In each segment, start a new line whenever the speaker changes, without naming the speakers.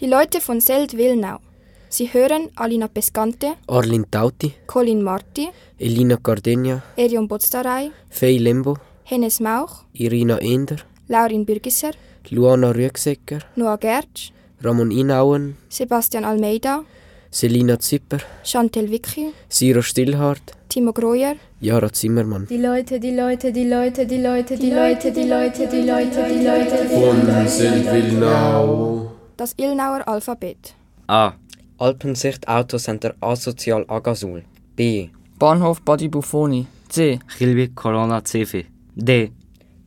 Die Leute von Seld-Wilnau. Sie hören Alina Pescante,
Arlin Tauti,
Colin Marti,
Elina Gardenia,
Erion Bozdarei,
Fei Lembo,
Hennes Mauch,
Irina Ender,
Laurin Bürgisser,
Luana Rüegsecker,
Noah Gertsch,
Ramon Inauen,
Sebastian Almeida,
Selina Zipper,
Chantel Wicki,
Siro Stillhardt,
Timo Groyer,
Jara Zimmermann.
Die Leute, die Leute, die Leute, die Leute, die Leute, die Leute, die Leute, die Leute,
Von Seldwilnau.
Das Ilnauer Alphabet.
A. Alpensicht Autocenter Asozial Agasul. B.
Bahnhof Badi Buffoni. C.
Gilby Corona Cefi. D.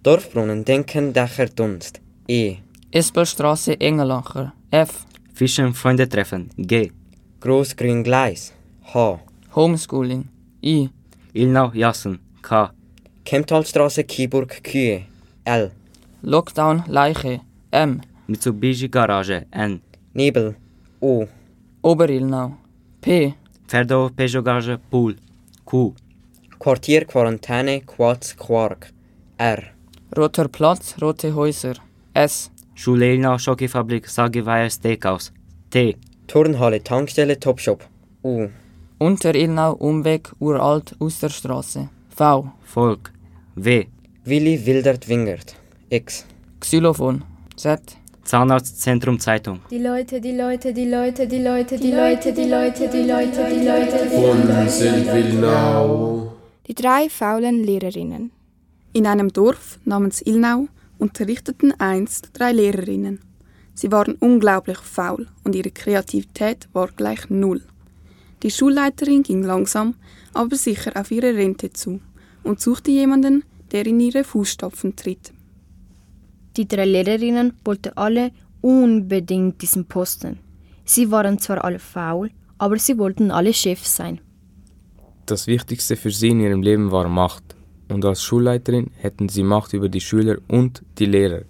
Dorfbrunnen Denken Dächer Dunst. E.
Espelstraße Engelacher. F.
Fischen Freunde treffen. G.
Großgrün Gleis. H.
Homeschooling. I.
Ilnau Jassen. K.
Kemptalstraße Kiburg Kühe. L.
Lockdown Leiche. M.
Mitsubishi Garage. N.
Nebel. O.
Oberilnau. P.
Ferdo Peugeot Garage. Pool. Q.
Quartier Quarantäne Quatz Quark. R.
Roter Platz, Rote Häuser. S.
Schule Ilnau Schokifabrik Sageweiher Steakhouse. T.
Turnhalle Tankstelle Topshop. U.
Unterilnau Umweg Uralt Osterstraße. V.
Volk. W.
Willi Wildert Wingert. X.
Xylophon. Z.
Zahnarztzentrum Zeitung.
Die Leute, die Leute, die Leute, die Leute, die Leute, die Leute, die Leute, die Leute,
Von Seldwilnau.
Die drei faulen Lehrerinnen.
In einem Dorf namens Ilnau unterrichteten einst drei Lehrerinnen. Sie waren unglaublich faul und ihre Kreativität war gleich null. Die Schulleiterin ging langsam, aber sicher auf ihre Rente zu und suchte jemanden, der in ihre Fußstapfen tritt.
Die drei Lehrerinnen wollten alle unbedingt diesen Posten. Sie waren zwar alle faul, aber sie wollten alle Chef sein.
Das Wichtigste für sie in ihrem Leben war Macht. Und als Schulleiterin hätten sie Macht über die Schüler und die Lehrer.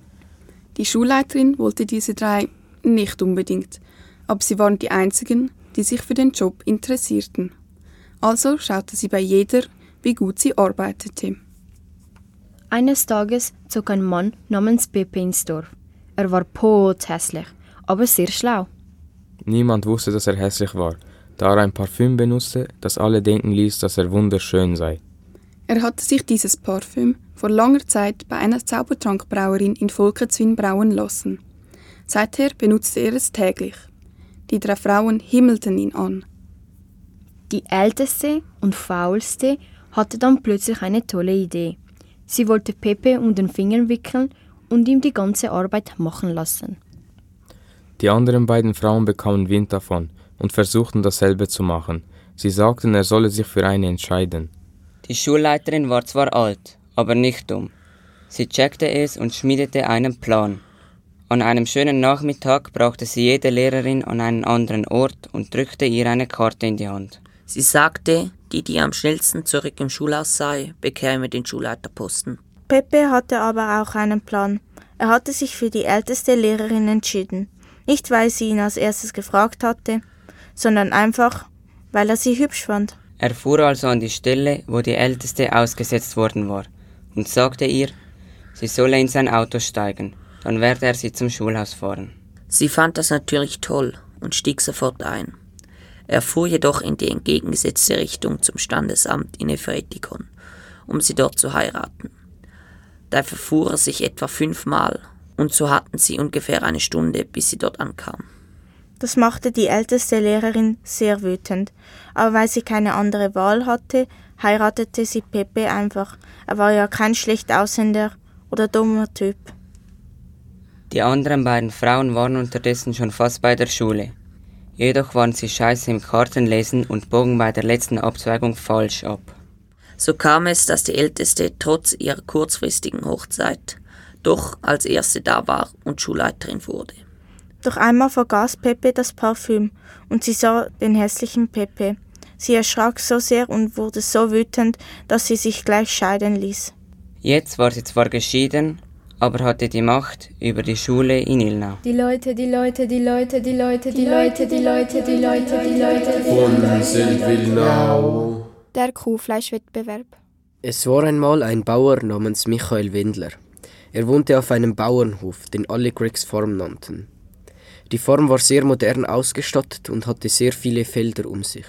Die Schulleiterin wollte diese drei nicht unbedingt, aber sie waren die einzigen, die sich für den Job interessierten. Also schaute sie bei jeder, wie gut sie arbeitete.
Eines Tages zog ein Mann namens Pepe ins Dorf. Er war pothässlich, aber sehr schlau.
Niemand wusste, dass er hässlich war, da er ein Parfüm benutzte, das alle denken ließ, dass er wunderschön sei.
Er hatte sich dieses Parfüm vor langer Zeit bei einer Zaubertrankbrauerin in Volketswin brauen lassen. Seither benutzte er es täglich. Die drei Frauen himmelten ihn an.
Die älteste und faulste hatte dann plötzlich eine tolle Idee. Sie wollte Pepe um den Finger wickeln und ihm die ganze Arbeit machen lassen.
Die anderen beiden Frauen bekamen Wind davon und versuchten dasselbe zu machen. Sie sagten, er solle sich für eine entscheiden.
Die Schulleiterin war zwar alt, aber nicht dumm. Sie checkte es und schmiedete einen Plan. An einem schönen Nachmittag brachte sie jede Lehrerin an einen anderen Ort und drückte ihr eine Karte in die Hand.
Sie sagte, die, die am schnellsten zurück im Schulhaus sei, bekäme den Schulleiterposten.
Pepe hatte aber auch einen Plan. Er hatte sich für die älteste Lehrerin entschieden. Nicht, weil sie ihn als erstes gefragt hatte, sondern einfach, weil er sie hübsch fand.
Er fuhr also an die Stelle, wo die Älteste ausgesetzt worden war, und sagte ihr, sie solle in sein Auto steigen, dann werde er sie zum Schulhaus fahren.
Sie fand das natürlich toll und stieg sofort ein. Er fuhr jedoch in die entgegengesetzte Richtung zum Standesamt in Efretikon, um sie dort zu heiraten. Da verfuhr er sich etwa fünfmal, und so hatten sie ungefähr eine Stunde, bis sie dort ankam.
Das machte die älteste Lehrerin sehr wütend, aber weil sie keine andere Wahl hatte, heiratete sie Pepe einfach. Er war ja kein schlecht aussehender oder dummer Typ.
Die anderen beiden Frauen waren unterdessen schon fast bei der Schule. Jedoch waren sie scheiße im Kartenlesen und bogen bei der letzten Abzweigung falsch ab.
So kam es, dass die Älteste trotz ihrer kurzfristigen Hochzeit doch als erste da war und Schulleiterin wurde.
Doch einmal vergaß Pepe das Parfüm und sie sah den hässlichen Pepe. Sie erschrak so sehr und wurde so wütend, dass sie sich gleich scheiden ließ.
Jetzt war sie zwar geschieden, aber hatte die Macht über die Schule in Ilnau.
Die Leute, die Leute, die Leute, die Leute, die Leute, die Leute, die Leute, die Leute.
Von Seldwilnau.
Der Kuhfleischwettbewerb.
Es war einmal ein Bauer namens Michael Wendler. Er wohnte auf einem Bauernhof, den alle Gregs Farm nannten. Die Farm war sehr modern ausgestattet und hatte sehr viele Felder um sich.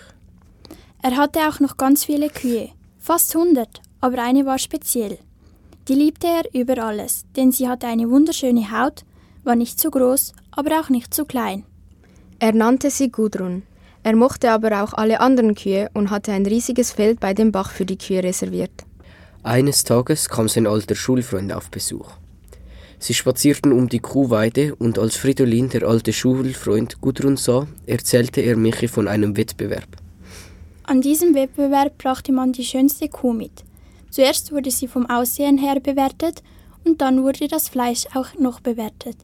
Er hatte auch noch ganz viele Kühe, fast 100, aber eine war speziell. Die liebte er über alles, denn sie hatte eine wunderschöne Haut, war nicht zu groß, aber auch nicht zu klein.
Er nannte sie Gudrun. Er mochte aber auch alle anderen Kühe und hatte ein riesiges Feld bei dem Bach für die Kühe reserviert.
Eines Tages kam sein alter Schulfreund auf Besuch. Sie spazierten um die Kuhweide und als Fridolin, der alte Schulfreund, Gudrun sah, erzählte er Michi von einem Wettbewerb.
An diesem Wettbewerb brachte man die schönste Kuh mit. Zuerst wurde sie vom Aussehen her bewertet und dann wurde das Fleisch auch noch bewertet.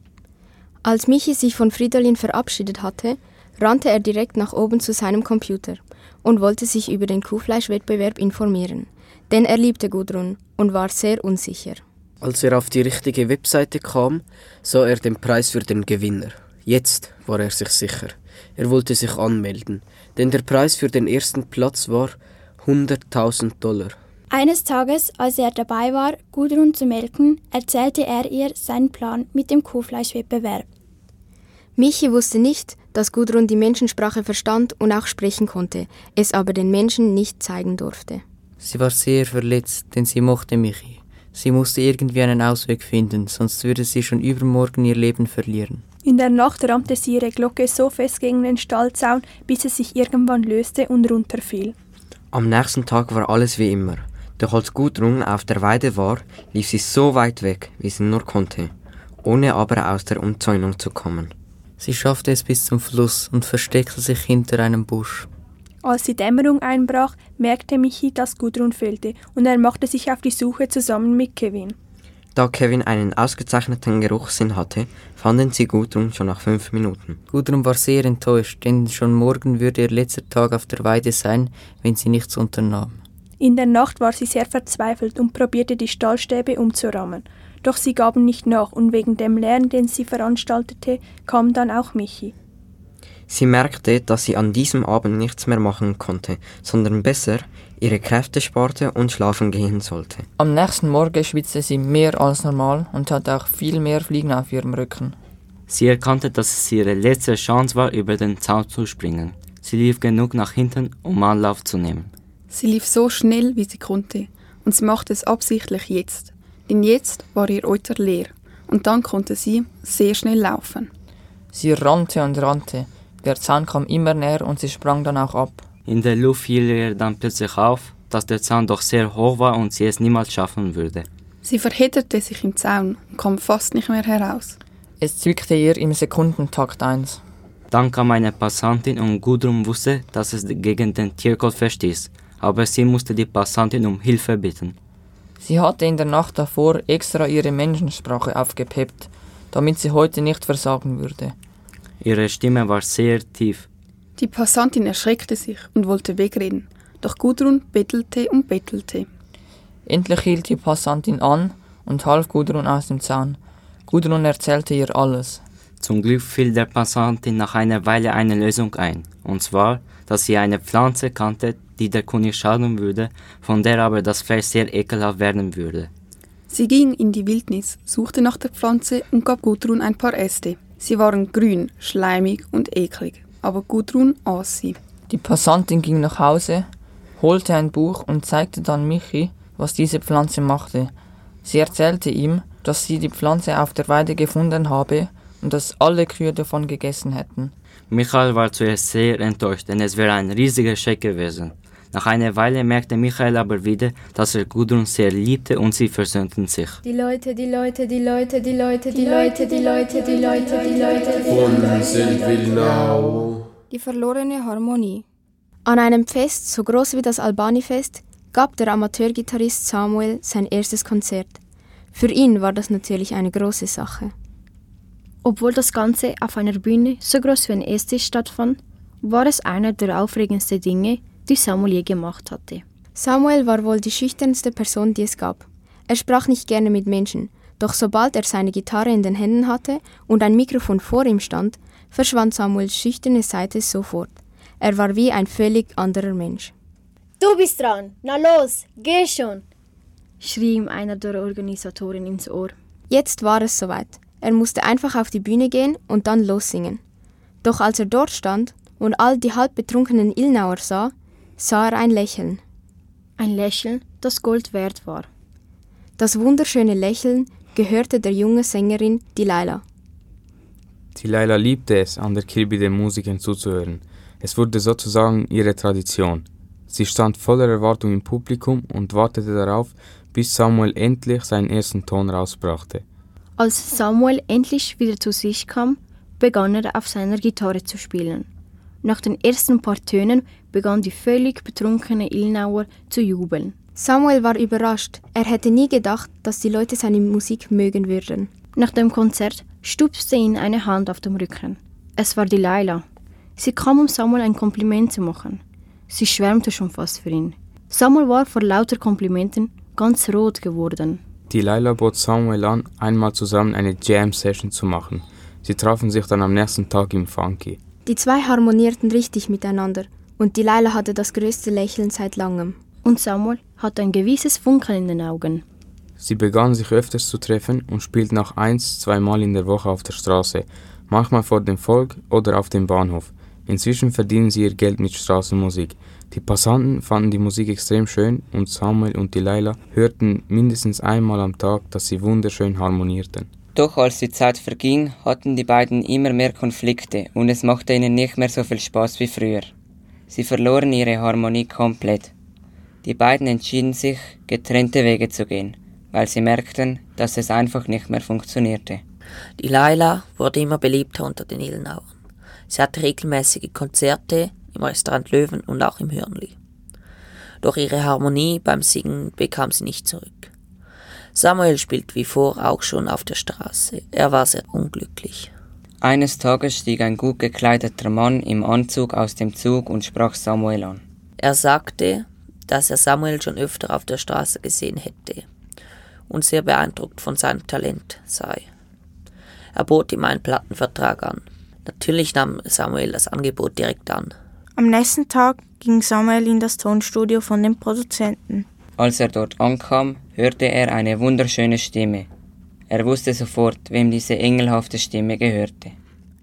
Als Michi sich von Fridolin verabschiedet hatte, rannte er direkt nach oben zu seinem Computer und wollte sich über den Kuhfleischwettbewerb informieren, denn er liebte Gudrun und war sehr unsicher.
Als er auf die richtige Webseite kam, sah er den Preis für den Gewinner. Jetzt war er sich sicher. Er wollte sich anmelden, denn der Preis für den ersten Platz war 100.000 Dollar.
Eines Tages, als er dabei war, Gudrun zu melken, erzählte er ihr seinen Plan mit dem Kuhfleischwettbewerb.
Michi wusste nicht, dass Gudrun die Menschensprache verstand und auch sprechen konnte, es aber den Menschen nicht zeigen durfte.
Sie war sehr verletzt, denn sie mochte Michi. Sie musste irgendwie einen Ausweg finden, sonst würde sie schon übermorgen ihr Leben verlieren.
In der Nacht rammte sie ihre Glocke so fest gegen den Stallzaun, bis es sich irgendwann löste und runterfiel.
Am nächsten Tag war alles wie immer. Doch als Gudrun auf der Weide war, lief sie so weit weg, wie sie nur konnte, ohne aber aus der Umzäunung zu kommen.
Sie schaffte es bis zum Fluss und versteckte sich hinter einem Busch.
Als die Dämmerung einbrach, merkte Michi, dass Gudrun fehlte, und er machte sich auf die Suche zusammen mit Kevin.
Da Kevin einen ausgezeichneten Geruchssinn hatte, fanden sie Gudrun schon nach fünf Minuten.
Gudrun war sehr enttäuscht, denn schon morgen würde ihr letzter Tag auf der Weide sein, wenn sie nichts unternahm.
In der Nacht war sie sehr verzweifelt und probierte die Stallstäbe umzurammen. Doch sie gaben nicht nach und wegen dem Lärm, den sie veranstaltete, kam dann auch Michi.
Sie merkte, dass sie an diesem Abend nichts mehr machen konnte, sondern besser ihre Kräfte sparte und schlafen gehen sollte.
Am nächsten Morgen schwitzte sie mehr als normal und hatte auch viel mehr Fliegen auf ihrem Rücken.
Sie erkannte, dass es ihre letzte Chance war, über den Zaun zu springen. Sie lief genug nach hinten, um Anlauf zu nehmen.
Sie lief so schnell, wie sie konnte, und sie machte es absichtlich jetzt, denn jetzt war ihr Euter leer, und dann konnte sie sehr schnell laufen.
Sie rannte und rannte, der Zaun kam immer näher und sie sprang dann auch ab.
In der Luft fiel ihr dann plötzlich auf, dass der Zaun doch sehr hoch war und sie es niemals schaffen würde.
Sie verhedderte sich im Zaun und kam fast nicht mehr heraus.
Es zwickte ihr im Sekundentakt eins.
Dann kam eine Passantin und Gudrun wusste, dass es gegen den Tiercode verstieß, aber sie musste die Passantin um Hilfe bitten.
Sie hatte in der Nacht davor extra ihre Menschensprache aufgepeppt, damit sie heute nicht versagen würde.
Ihre Stimme war sehr tief.
Die Passantin erschreckte sich und wollte wegreden, doch Gudrun bettelte und bettelte.
Endlich hielt die Passantin an und half Gudrun aus dem Zaun. Gudrun erzählte ihr alles.
Zum Glück fiel der Passantin nach einer Weile eine Lösung ein, und zwar, dass sie eine Pflanze kannte, die der Kuh nicht schaden würde, von der aber das Fleisch sehr ekelhaft werden würde.
Sie ging in die Wildnis, suchte nach der Pflanze und gab Gudrun ein paar Äste. Sie waren grün, schleimig und eklig, aber Gudrun aß sie.
Die Passantin ging nach Hause, holte ein Buch und zeigte dann Michi, was diese Pflanze machte. Sie erzählte ihm, dass sie die Pflanze auf der Weide gefunden habe und dass alle Kühe davon gegessen hätten.
Michael war zuerst sehr enttäuscht, denn es wäre ein riesiger Scheck gewesen. Nach einer Weile merkte Michael aber wieder, dass er Gudrun sehr liebte und sie versöhnten sich.
Die Leute, die Leute, die Leute, die Leute, die Leute, die Leute, die Leute, die Leute,
von Seldwilnau.
Die verlorene Harmonie.
An einem Fest, so groß wie das Albani-Fest, gab der Amateurgitarrist Samuel sein erstes Konzert. Für ihn war das natürlich eine große Sache. Obwohl das Ganze auf einer Bühne so groß wie ein Esstisch stattfand, war es einer der aufregendsten Dinge, die Samuel je gemacht hatte. Samuel war wohl die schüchternste Person, die es gab. Er sprach nicht gerne mit Menschen, doch sobald er seine Gitarre in den Händen hatte und ein Mikrofon vor ihm stand, verschwand Samuels schüchterne Seite sofort. Er war wie ein völlig anderer Mensch.
Du bist dran, na los, geh schon,
schrie ihm einer der Organisatoren ins Ohr. Jetzt war es soweit. Er musste einfach auf die Bühne gehen und dann lossingen. Doch als er dort stand und all die halb betrunkenen Ilnauer sah, sah er ein Lächeln.
Ein Lächeln, das Gold wert war.
Das wunderschöne Lächeln gehörte der jungen Sängerin Delilah.
Delilah liebte es, an der Kirby den Musikern zuzuhören. Es wurde sozusagen ihre Tradition. Sie stand voller Erwartung im Publikum und wartete darauf, bis Samuel endlich seinen ersten Ton rausbrachte.
Als Samuel endlich wieder zu sich kam, begann er auf seiner Gitarre zu spielen. Nach den ersten paar Tönen begann die völlig betrunkene Ilnauer zu jubeln.
Samuel war überrascht. Er hätte nie gedacht, dass die Leute seine Musik mögen würden.
Nach dem Konzert stupste ihn eine Hand auf dem Rücken. Es war Delilah. Sie kam, um Samuel ein Kompliment zu machen. Sie schwärmte schon fast für ihn. Samuel war vor lauter Komplimenten ganz rot geworden.
Delilah bot Samuel an, einmal zusammen eine Jam-Session zu machen. Sie trafen sich dann am nächsten Tag im Funky.
Die zwei harmonierten richtig miteinander und Delilah hatte das größte Lächeln seit langem.
Und Samuel hatte ein gewisses Funkeln in den Augen.
Sie begannen sich öfters zu treffen und spielten auch eins, zweimal in der Woche auf der Straße, manchmal vor dem Volk oder auf dem Bahnhof. Inzwischen verdienen sie ihr Geld mit Straßenmusik. Die Passanten fanden die Musik extrem schön und Samuel und Delilah hörten mindestens einmal am Tag, dass sie wunderschön harmonierten.
Doch als die Zeit verging, hatten die beiden immer mehr Konflikte und es machte ihnen nicht mehr so viel Spaß wie früher. Sie verloren ihre Harmonie komplett. Die beiden entschieden sich, getrennte Wege zu gehen, weil sie merkten, dass es einfach nicht mehr funktionierte.
Die Laila wurde immer beliebter unter den Ilnauern. Sie hatte regelmäßige Konzerte im Restaurant Löwen und auch im Hörnli. Doch ihre Harmonie beim Singen bekam sie nicht zurück. Samuel spielt wie vor auch schon auf der Straße. Er war sehr unglücklich.
Eines Tages stieg ein gut gekleideter Mann im Anzug aus dem Zug und sprach Samuel an.
Er sagte, dass er Samuel schon öfter auf der Straße gesehen hätte und sehr beeindruckt von seinem Talent sei. Er bot ihm einen Plattenvertrag an. Natürlich nahm Samuel das Angebot direkt an.
Am nächsten Tag ging Samuel in das Tonstudio von dem Produzenten.
Als er dort ankam, hörte er eine wunderschöne Stimme. Er wusste sofort, wem diese engelhafte Stimme gehörte.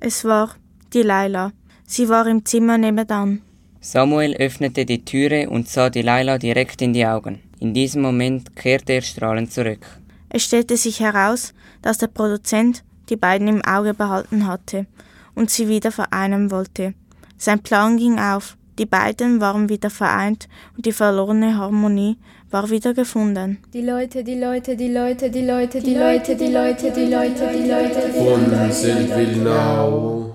Es war Delilah. Sie war im Zimmer nebenan.
Samuel öffnete die Türe und sah Delilah direkt in die Augen. In diesem Moment kehrte er strahlend zurück.
Es stellte sich heraus, dass der Produzent die beiden im Auge behalten hatte und sie wieder vereinen wollte. Sein Plan ging auf. Die beiden waren wieder vereint und die verlorene Harmonie war wieder gefunden.
Die Leute, die Leute, die Leute, die Leute, die Leute, die Leute, die Leute, die Leute, die Leute.
Von Seldwyl now.